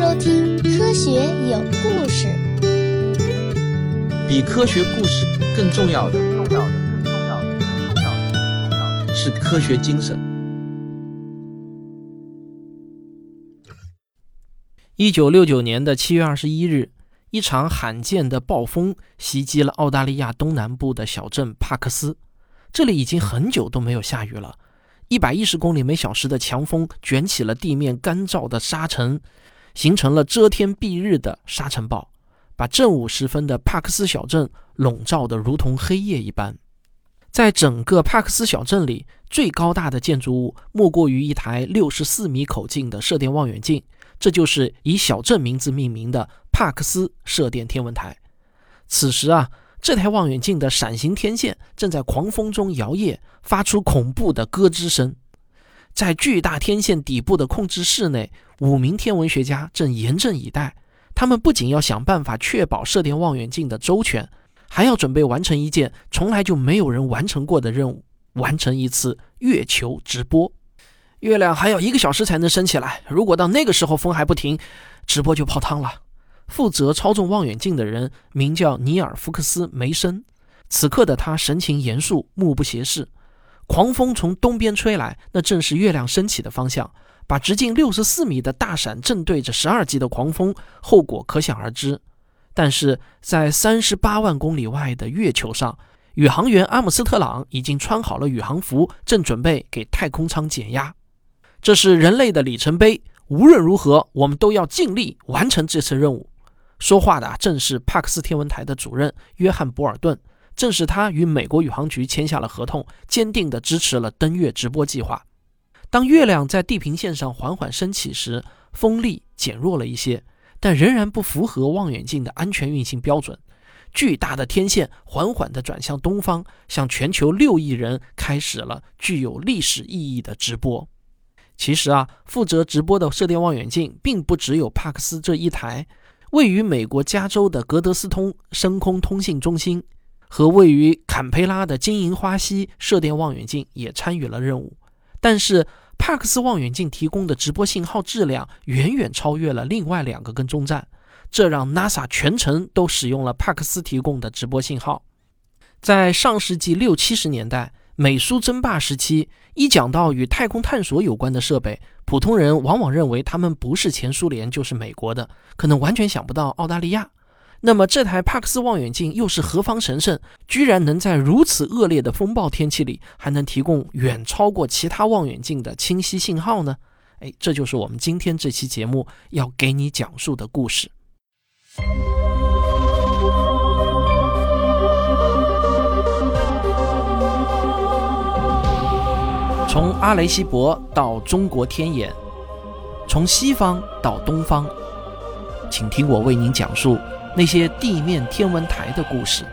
收听《科学有故事》。比科学故事更重要的，重要的，更重要的，更重要的，更重要的是科学精神。一九六九年的七月二十一日，一场罕见的暴风袭击了澳大利亚东南部的小镇帕克斯。这里已经很久都没有下雨了，一百一十公里每小时的强风卷起了地面干燥的沙尘，形成了遮天蔽日的沙尘暴，把正午时分的帕克斯小镇笼罩得如同黑夜一般。在整个帕克斯小镇里，最高大的建筑物莫过于一台六十四米口径的射电望远镜，这就是以小镇名字命名的帕克斯射电天文台。此时啊。这台望远镜的闪形天线正在狂风中摇曳，发出恐怖的咯吱声。在巨大天线底部的控制室内，五名天文学家正严阵以待。他们不仅要想办法确保射电望远镜的周全，还要准备完成一件从来就没有人完成过的任务——完成一次月球直播。月亮还要一个小时才能升起来，如果到那个时候风还不停，直播就泡汤了。负责操纵望远镜的人名叫尼尔·福克斯·梅森。此刻的他神情严肃，目不斜视。狂风从东边吹来，那正是月亮升起的方向。把直径六十四米的大伞正对着十二级的狂风，后果可想而知。但是在三十八万公里外的月球上，宇航员阿姆斯特朗已经穿好了宇航服，正准备给太空舱减压。这是人类的里程碑。无论如何，我们都要尽力完成这次任务。说话的正是帕克斯天文台的主任约翰·博尔顿，正是他与美国宇航局签下了合同，坚定地支持了登月直播计划。当月亮在地平线上缓缓升起时，风力减弱了一些，但仍然不符合望远镜的安全运行标准。巨大的天线缓缓地转向东方，向全球六亿人开始了具有历史意义的直播。其实啊，负责直播的射电望远镜并不只有帕克斯这一台。位于美国加州的格德斯通深空通信中心和位于坎培拉的金银花溪射电望远镜也参与了任务，但是帕克斯望远镜提供的直播信号质量远远超越了另外两个跟踪站，这让 NASA 全程都使用了帕克斯提供的直播信号。在上世纪六七十年代。美苏争霸时期，一讲到与太空探索有关的设备，普通人往往认为他们不是前苏联就是美国的，可能完全想不到澳大利亚。那么这台帕克斯望远镜又是何方神圣，居然能在如此恶劣的风暴天气里，还能提供远超过其他望远镜的清晰信号呢？哎，这就是我们今天这期节目要给你讲述的故事。从阿雷西博到中国天眼，从西方到东方，请听我为您讲述那些地面天文台的故事。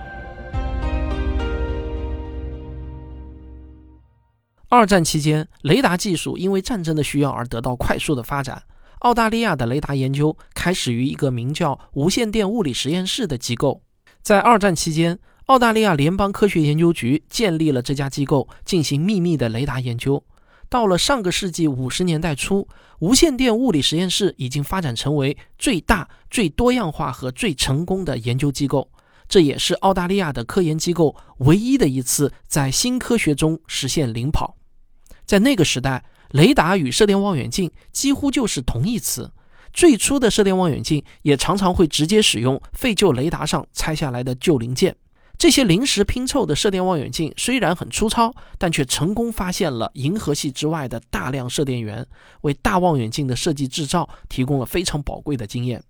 二战期间，雷达技术因为战争的需要而得到快速的发展。澳大利亚的雷达研究开始于一个名叫无线电物理实验室的机构。在二战期间，澳大利亚联邦科学研究局建立了这家机构，进行秘密的雷达研究。到了上个世纪五十年代初，无线电物理实验室已经发展成为最大、最多样化和最成功的研究机构。这也是澳大利亚的科研机构唯一的一次在新科学中实现领跑。在那个时代，雷达与射电望远镜几乎就是同义词。最初的射电望远镜也常常会直接使用废旧雷达上拆下来的旧零件。这些临时拼凑的射电望远镜虽然很粗糙，但却成功发现了银河系之外的大量射电源，为大望远镜的设计制造提供了非常宝贵的经验。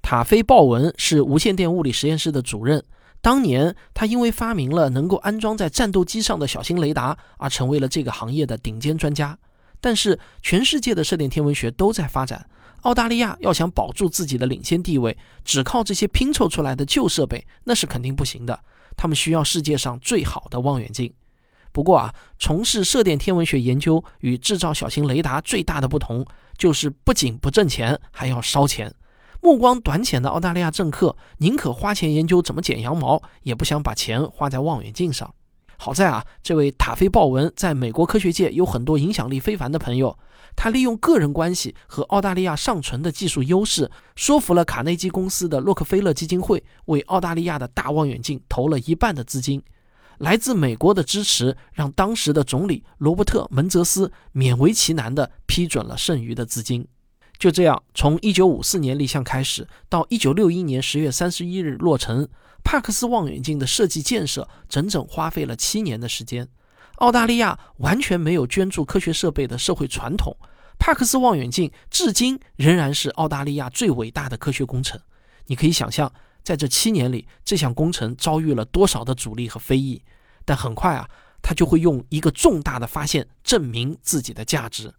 塔菲·鲍文是无线电物理实验室的主任，当年他因为发明了能够安装在战斗机上的小型雷达而成为了这个行业的顶尖专家。但是，全世界的射电天文学都在发展，澳大利亚要想保住自己的领先地位，只靠这些拼凑出来的旧设备那是肯定不行的。他们需要世界上最好的望远镜。不过啊，从事射电天文学研究与制造小型雷达最大的不同，就是不仅不挣钱，还要烧钱。目光短浅的澳大利亚政客宁可花钱研究怎么剪羊毛，也不想把钱花在望远镜上。好在啊，这位塔菲·鲍文在美国科学界有很多影响力非凡的朋友。他利用个人关系和澳大利亚尚存的技术优势，说服了卡内基公司的洛克菲勒基金会为澳大利亚的大望远镜投了一半的资金。来自美国的支持让当时的总理罗伯特·门泽斯勉为其难地批准了剩余的资金。就这样，从1954年立项开始，到1961年10月31日落成。帕克斯望远镜的设计建设整整花费了七年的时间。澳大利亚完全没有捐助科学设备的社会传统，帕克斯望远镜至今仍然是澳大利亚最伟大的科学工程。你可以想象，在这七年里，这项工程遭遇了多少的阻力和非议。但很快啊，他就会用一个重大的发现证明自己的价值。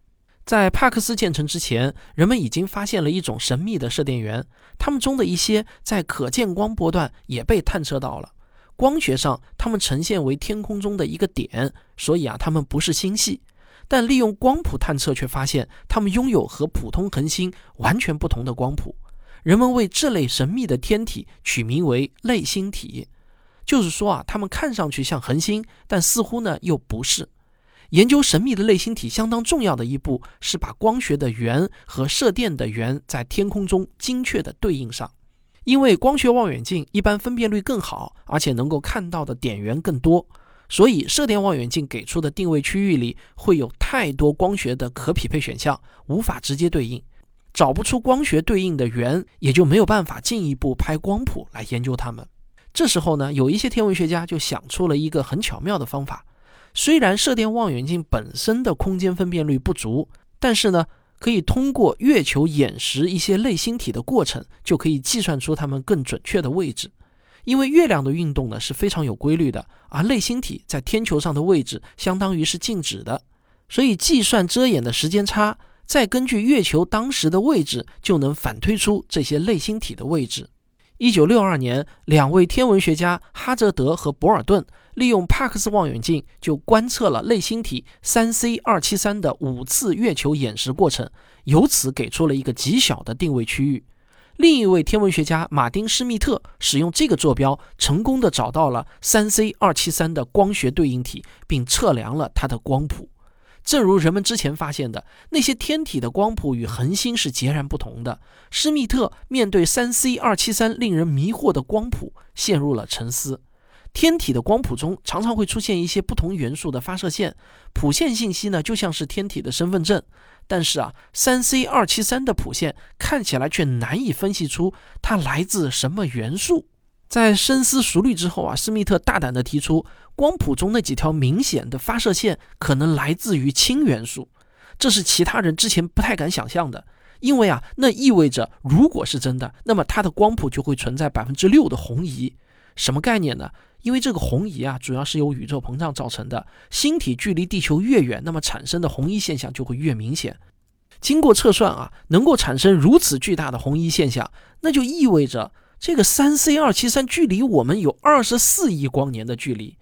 在帕克斯建成之前，人们已经发现了一种神秘的射电源，它们中的一些在可见光波段也被探测到了。光学上，它们呈现为天空中的一个点，所以啊，它们不是星系。但利用光谱探测，却发现它们拥有和普通恒星完全不同的光谱。人们为这类神秘的天体取名为类星体，就是说啊，它们看上去像恒星，但似乎呢又不是。研究神秘的类星体相当重要的一步是把光学的源和射电的源在天空中精确地对应上，因为光学望远镜一般分辨率更好，而且能够看到的点源更多，所以射电望远镜给出的定位区域里会有太多光学的可匹配选项，无法直接对应，找不出光学对应的源，也就没有办法进一步拍光谱来研究它们。这时候呢，有一些天文学家就想出了一个很巧妙的方法。虽然射电望远镜本身的空间分辨率不足，但是呢，可以通过月球掩食一些类星体的过程，就可以计算出它们更准确的位置。因为月亮的运动呢是非常有规律的，而类星体在天球上的位置相当于是静止的，所以计算遮掩的时间差，再根据月球当时的位置，就能反推出这些类星体的位置。一九六二年，两位天文学家哈泽德和博尔顿利用帕克斯望远镜就观测了类星体三 C 二七三的五次月球掩食过程，由此给出了一个极小的定位区域。另一位天文学家马丁施密特使用这个坐标，成功的找到了三 C 二七三的光学对应体，并测量了它的光谱。正如人们之前发现的，那些天体的光谱与恒星是截然不同的。施密特面对三 C 二七三令人迷惑的光谱，陷入了沉思。天体的光谱中常常会出现一些不同元素的发射线，谱线信息呢就像是天体的身份证。但是啊，三 C 二七三的谱线看起来却难以分析出它来自什么元素。在深思熟虑之后啊，施密特大胆地提出，光谱中那几条明显的发射线可能来自于氢元素，这是其他人之前不太敢想象的。因为啊，那意味着如果是真的，那么它的光谱就会存在百分之六的红移。什么概念呢？因为这个红移啊，主要是由宇宙膨胀造成的。星体距离地球越远，那么产生的红移现象就会越明显。经过测算啊，能够产生如此巨大的红移现象，那就意味着。这个三 C 二七三距离我们有二十四亿光年的距离，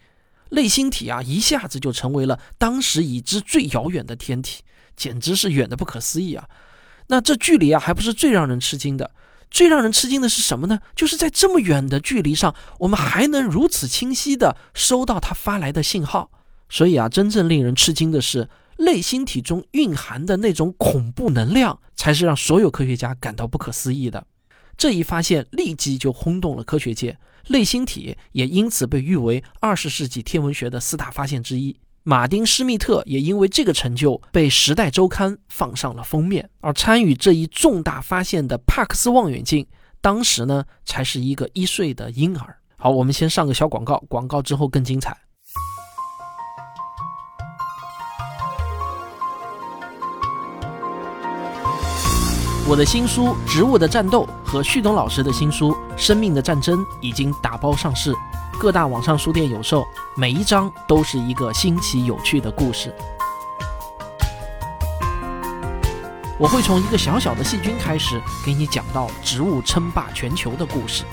类星体啊一下子就成为了当时已知最遥远的天体，简直是远的不可思议啊！那这距离啊还不是最让人吃惊的，最让人吃惊的是什么呢？就是在这么远的距离上，我们还能如此清晰地收到它发来的信号。所以啊，真正令人吃惊的是，类星体中蕴含的那种恐怖能量，才是让所有科学家感到不可思议的。这一发现立即就轰动了科学界，类星体也因此被誉为二十世纪天文学的四大发现之一。马丁·施密特也因为这个成就被《时代周刊》放上了封面。而参与这一重大发现的帕克斯望远镜，当时呢才是一个一岁的婴儿。好，我们先上个小广告，广告之后更精彩。我的新书《植物的战斗》和旭东老师的新书《生命的战争》已经打包上市，各大网上书店有售。每一章都是一个新奇有趣的故事。我会从一个小小的细菌开始，给你讲到植物称霸全球的故事。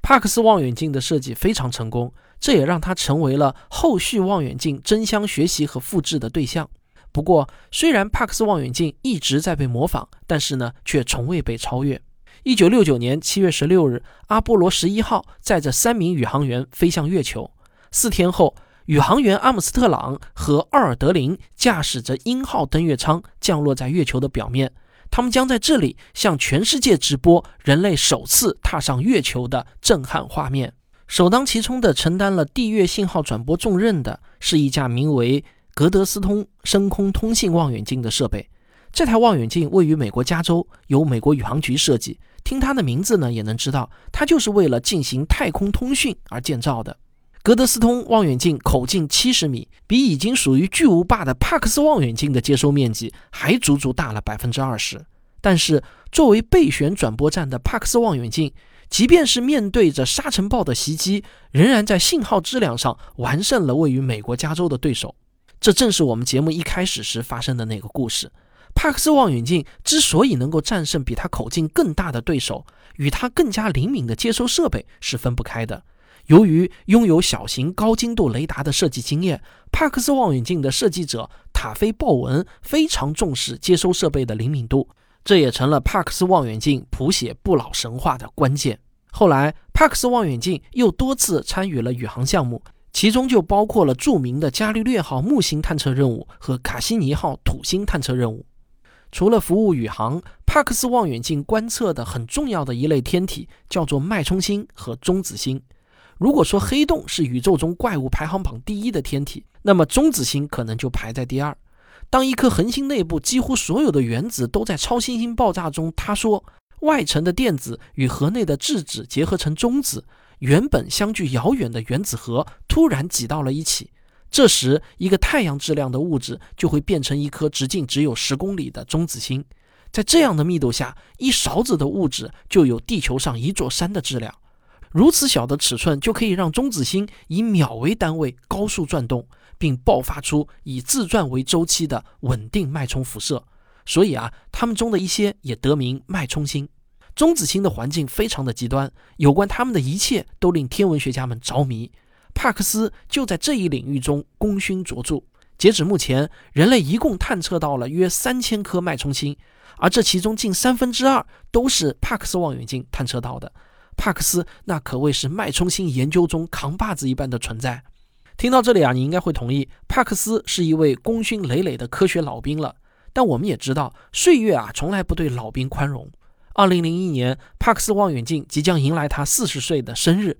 帕克斯望远镜的设计非常成功，这也让它成为了后续望远镜争相学习和复制的对象。不过，虽然帕克斯望远镜一直在被模仿，但是呢，却从未被超越。一九六九年七月十六日，阿波罗十一号载着三名宇航员飞向月球。四天后，宇航员阿姆斯特朗和奥尔德林驾驶着鹰号登月舱降落在月球的表面。他们将在这里向全世界直播人类首次踏上月球的震撼画面。首当其冲的承担了地月信号转播重任的是一架名为格德斯通深空通信望远镜的设备。这台望远镜位于美国加州，由美国宇航局设计。听它的名字呢，也能知道它就是为了进行太空通讯而建造的。格德斯通望远镜口径七十米，比已经属于巨无霸的帕克斯望远镜的接收面积还足足大了百分之二十。但是，作为备选转播站的帕克斯望远镜，即便是面对着沙尘暴的袭击，仍然在信号质量上完胜了位于美国加州的对手。这正是我们节目一开始时发生的那个故事。帕克斯望远镜之所以能够战胜比它口径更大的对手，与它更加灵敏的接收设备是分不开的。由于拥有小型高精度雷达的设计经验，帕克斯望远镜的设计者塔菲·鲍文非常重视接收设备的灵敏度，这也成了帕克斯望远镜谱写不老神话的关键。后来，帕克斯望远镜又多次参与了宇航项目。其中就包括了著名的伽利略号木星探测任务和卡西尼号土星探测任务。除了服务宇航，帕克斯望远镜观测的很重要的一类天体叫做脉冲星和中子星。如果说黑洞是宇宙中怪物排行榜第一的天体，那么中子星可能就排在第二。当一颗恒星内部几乎所有的原子都在超新星爆炸中塌缩，外层的电子与核内的质子结合成中子。原本相距遥远的原子核突然挤到了一起，这时一个太阳质量的物质就会变成一颗直径只有十公里的中子星。在这样的密度下，一勺子的物质就有地球上一座山的质量。如此小的尺寸就可以让中子星以秒为单位高速转动，并爆发出以自转为周期的稳定脉冲辐射。所以啊，它们中的一些也得名脉冲星。中子星的环境非常的极端，有关它们的一切都令天文学家们着迷。帕克斯就在这一领域中功勋卓著。截止目前，人类一共探测到了约三千颗脉冲星，而这其中近三分之二都是帕克斯望远镜探测到的。帕克斯那可谓是脉冲星研究中扛把子一般的存在。听到这里啊，你应该会同意，帕克斯是一位功勋累累的科学老兵了。但我们也知道，岁月啊，从来不对老兵宽容。二零零一年，帕克斯望远镜即将迎来他四十岁的生日。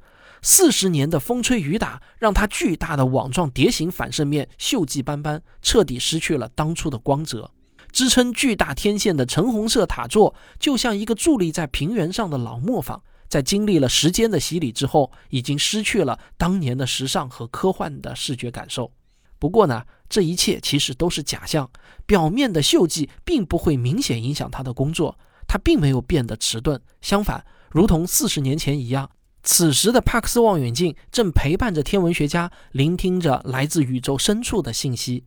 四十年的风吹雨打，让它巨大的网状碟形反射面锈迹斑斑，彻底失去了当初的光泽。支撑巨大天线的橙红色塔座，就像一个伫立在平原上的老磨坊，在经历了时间的洗礼之后，已经失去了当年的时尚和科幻的视觉感受。不过呢，这一切其实都是假象，表面的锈迹并不会明显影响他的工作。它并没有变得迟钝，相反，如同四十年前一样，此时的帕克斯望远镜正陪伴着天文学家，聆听着来自宇宙深处的信息。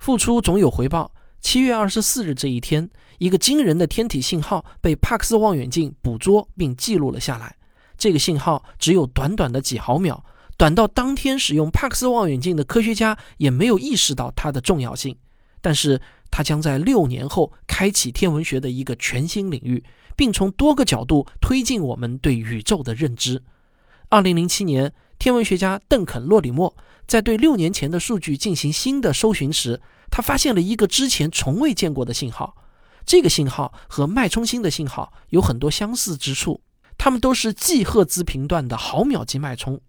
付出总有回报。七月二十四日这一天，一个惊人的天体信号被帕克斯望远镜捕捉并记录了下来。这个信号只有短短的几毫秒，短到当天使用帕克斯望远镜的科学家也没有意识到它的重要性。但是，它将在六年后开启天文学的一个全新领域，并从多个角度推进我们对宇宙的认知。二零零七年，天文学家邓肯·洛里莫在对六年前的数据进行新的搜寻时，他发现了一个之前从未见过的信号。这个信号和脉冲星的信号有很多相似之处，它们都是 G 赫兹频段的毫秒级脉冲，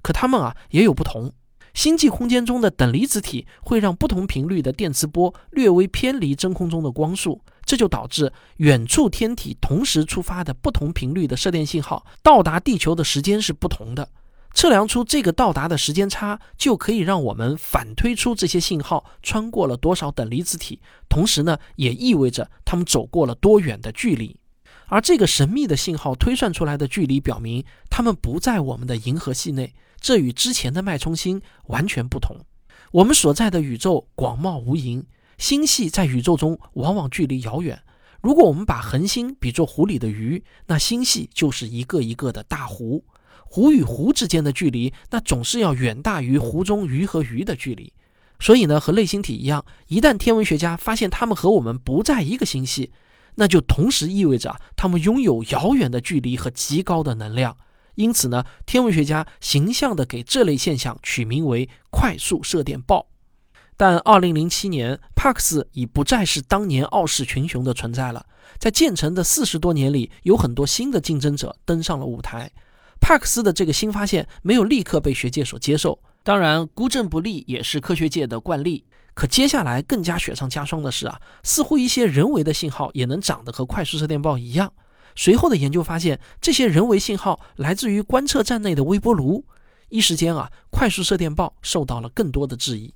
可它们啊也有不同。星际空间中的等离子体会让不同频率的电磁波略微偏离真空中的光速，这就导致远处天体同时出发的不同频率的射电信号到达地球的时间是不同的。测量出这个到达的时间差，就可以让我们反推出这些信号穿过了多少等离子体，同时呢，也意味着它们走过了多远的距离。而这个神秘的信号推算出来的距离表明，它们不在我们的银河系内。这与之前的脉冲星完全不同。我们所在的宇宙广袤无垠，星系在宇宙中往往距离遥远。如果我们把恒星比作湖里的鱼，那星系就是一个一个的大湖。湖与湖之间的距离，那总是要远大于湖中鱼和鱼的距离。所以呢，和类星体一样，一旦天文学家发现它们和我们不在一个星系，那就同时意味着它们拥有遥远的距离和极高的能量。因此呢，天文学家形象地给这类现象取名为“快速射电暴”。但2007年，帕克斯已不再是当年傲视群雄的存在了。在建成的四十多年里，有很多新的竞争者登上了舞台。帕克斯的这个新发现没有立刻被学界所接受，当然孤证不立也是科学界的惯例。可接下来更加雪上加霜的是啊，似乎一些人为的信号也能长得和快速射电暴一样。随后的研究发现，这些人为信号来自于观测站内的微波炉。一时间啊，快速射电暴受到了更多的质疑。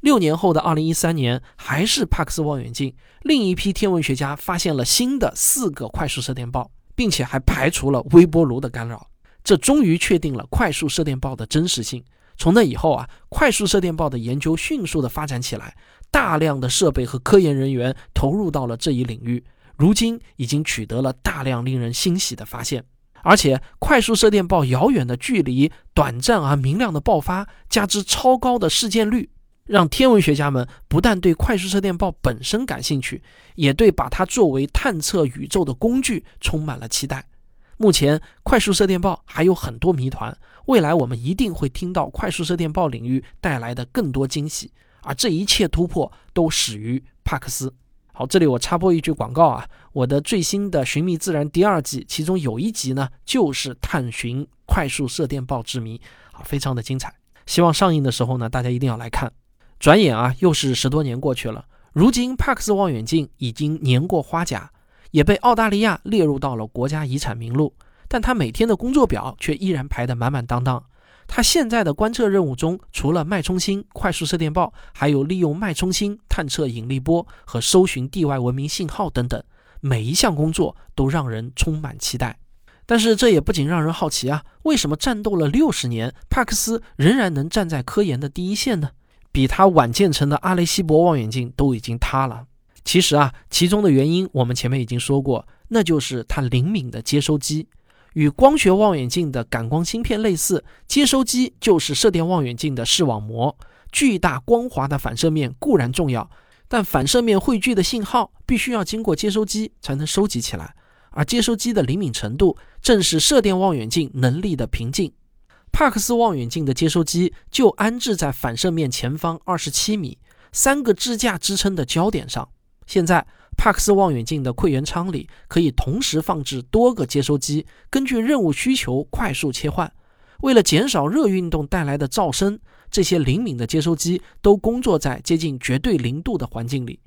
六年后的二零一三年，还是帕克斯望远镜，另一批天文学家发现了新的四个快速射电暴，并且还排除了微波炉的干扰。这终于确定了快速射电暴的真实性。从那以后啊，快速射电暴的研究迅速的发展起来，大量的设备和科研人员投入到了这一领域。如今已经取得了大量令人欣喜的发现，而且快速射电暴遥远的距离、短暂而明亮的爆发，加之超高的事件率，让天文学家们不但对快速射电暴本身感兴趣，也对把它作为探测宇宙的工具充满了期待。目前，快速射电暴还有很多谜团，未来我们一定会听到快速射电暴领域带来的更多惊喜，而这一切突破都始于帕克斯。好，这里我插播一句广告啊，我的最新的《寻觅自然》第二季，其中有一集呢，就是探寻快速射电暴之谜，啊，非常的精彩。希望上映的时候呢，大家一定要来看。转眼啊，又是十多年过去了，如今帕克斯望远镜已经年过花甲，也被澳大利亚列入到了国家遗产名录，但他每天的工作表却依然排得满满当当。他现在的观测任务中，除了脉冲星、快速射电暴，还有利用脉冲星探测引力波和搜寻地外文明信号等等，每一项工作都让人充满期待。但是这也不仅让人好奇啊，为什么战斗了六十年，帕克斯仍然能站在科研的第一线呢？比它晚建成的阿雷西博望远镜都已经塌了。其实啊，其中的原因我们前面已经说过，那就是它灵敏的接收机。与光学望远镜的感光芯片类似，接收机就是射电望远镜的视网膜。巨大光滑的反射面固然重要，但反射面汇聚的信号必须要经过接收机才能收集起来。而接收机的灵敏程度，正是射电望远镜能力的瓶颈。帕克斯望远镜的接收机就安置在反射面前方二十七米、三个支架支撑的焦点上。现在。帕克斯望远镜的馈源舱里可以同时放置多个接收机，根据任务需求快速切换。为了减少热运动带来的噪声，这些灵敏的接收机都工作在接近绝对零度的环境里。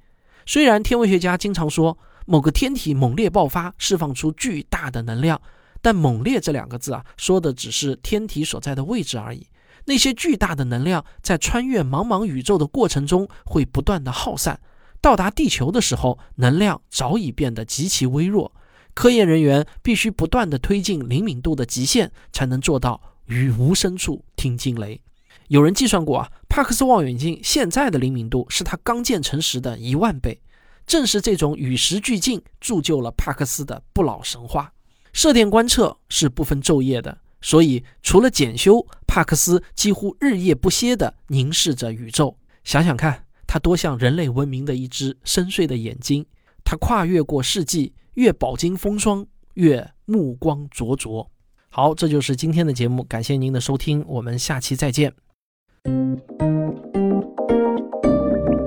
虽然天文学家经常说某个天体猛烈爆发，释放出巨大的能量，但“猛烈”这两个字啊，说的只是天体所在的位置而已。那些巨大的能量在穿越茫茫宇宙的过程中会不断的耗散。到达地球的时候，能量早已变得极其微弱。科研人员必须不断地推进灵敏度的极限，才能做到于无声处听惊雷。有人计算过啊，帕克斯望远镜现在的灵敏度是它刚建成时的一万倍。正是这种与时俱进，铸就了帕克斯的不老神话。射电观测是不分昼夜的，所以除了检修，帕克斯几乎日夜不歇地凝视着宇宙。想想看。它多像人类文明的一只深邃的眼睛，它跨越过世纪，越饱经风霜，越目光灼灼。好，这就是今天的节目，感谢您的收听，我们下期再见。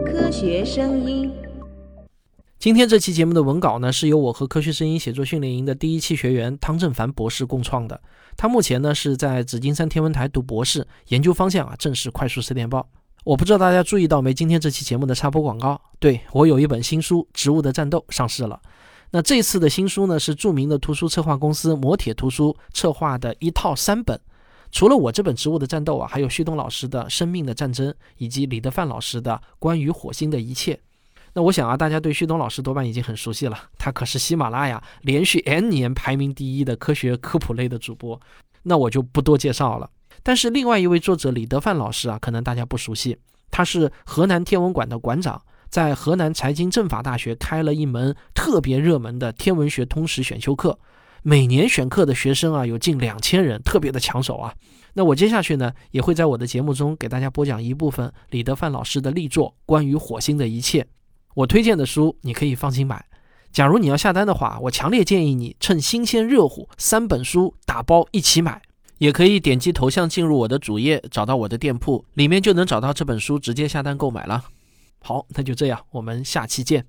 科学声音。今天这期节目的文稿呢，是由我和科学声音写作训练营的第一期学员汤正凡博士共创的。他目前呢是在紫金山天文台读博士，研究方向啊正是快速射电暴。我不知道大家注意到没？今天这期节目的插播广告，对我有一本新书《植物的战斗》上市了。那这次的新书呢，是著名的图书策划公司磨铁图书策划的一套三本。除了我这本《植物的战斗》啊，还有旭东老师的《生命的战争》，以及李德范老师的《关于火星的一切》。那我想啊，大家对旭东老师多半已经很熟悉了，他可是喜马拉雅连续 N 年排名第一的科学科普类的主播。那我就不多介绍了。但是另外一位作者李德范老师啊，可能大家不熟悉，他是河南天文馆的馆长，在河南财经政法大学开了一门特别热门的天文学通识选修课，每年选课的学生啊有近两千人，特别的抢手啊。那我接下去呢，也会在我的节目中给大家播讲一部分李德范老师的力作《关于火星的一切》，我推荐的书你可以放心买。假如你要下单的话，我强烈建议你趁新鲜热乎，三本书打包一起买。也可以点击头像进入我的主页，找到我的店铺，里面就能找到这本书，直接下单购买了。好，那就这样，我们下期见。